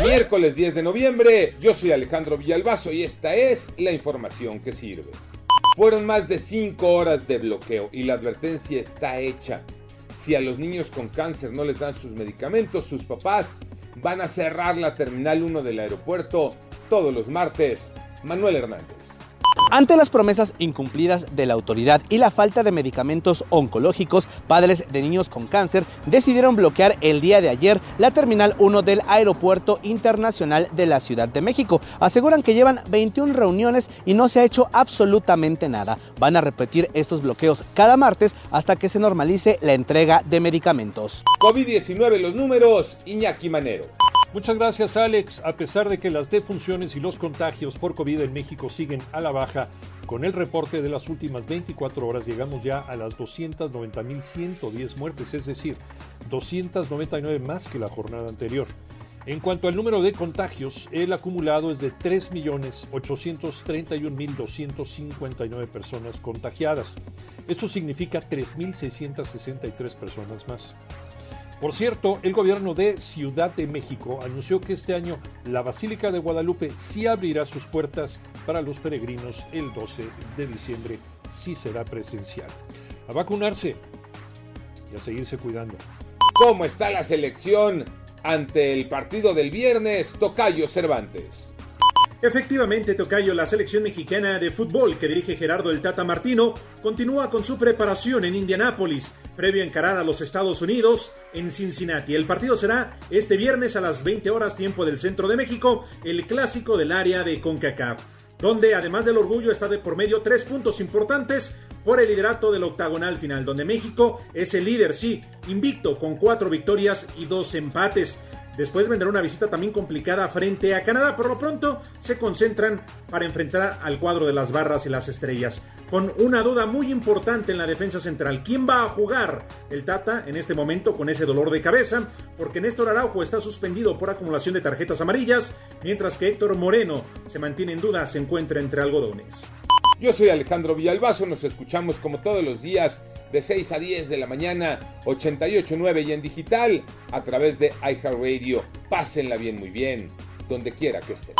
Miércoles 10 de noviembre, yo soy Alejandro Villalbazo y esta es la información que sirve. Fueron más de 5 horas de bloqueo y la advertencia está hecha. Si a los niños con cáncer no les dan sus medicamentos, sus papás van a cerrar la Terminal 1 del aeropuerto todos los martes. Manuel Hernández. Ante las promesas incumplidas de la autoridad y la falta de medicamentos oncológicos, padres de niños con cáncer decidieron bloquear el día de ayer la Terminal 1 del Aeropuerto Internacional de la Ciudad de México. Aseguran que llevan 21 reuniones y no se ha hecho absolutamente nada. Van a repetir estos bloqueos cada martes hasta que se normalice la entrega de medicamentos. COVID-19 los números, Iñaki Manero. Muchas gracias Alex. A pesar de que las defunciones y los contagios por COVID en México siguen a la baja, con el reporte de las últimas 24 horas llegamos ya a las 290.110 muertes, es decir, 299 más que la jornada anterior. En cuanto al número de contagios, el acumulado es de 3.831.259 personas contagiadas. Esto significa 3.663 personas más. Por cierto, el gobierno de Ciudad de México anunció que este año la Basílica de Guadalupe sí abrirá sus puertas para los peregrinos el 12 de diciembre, sí será presencial. A vacunarse y a seguirse cuidando. ¿Cómo está la selección ante el partido del viernes? Tocayo Cervantes. Efectivamente, Tocayo, la selección mexicana de fútbol que dirige Gerardo el Tata Martino continúa con su preparación en Indianápolis, previo a encarar a los Estados Unidos en Cincinnati. El partido será este viernes a las 20 horas tiempo del centro de México, el clásico del área de CONCACAF, donde además del orgullo está de por medio tres puntos importantes por el liderato del octagonal final, donde México es el líder, sí, invicto, con cuatro victorias y dos empates. Después vendrá una visita también complicada frente a Canadá. Por lo pronto se concentran para enfrentar al cuadro de las barras y las estrellas. Con una duda muy importante en la defensa central. ¿Quién va a jugar el Tata en este momento con ese dolor de cabeza? Porque Néstor Araujo está suspendido por acumulación de tarjetas amarillas, mientras que Héctor Moreno se mantiene en duda, se encuentra entre algodones. Yo soy Alejandro Villalbazo, nos escuchamos como todos los días de 6 a 10 de la mañana, 88.9 y en digital a través de iHeartRadio. Pásenla bien, muy bien, donde quiera que estén.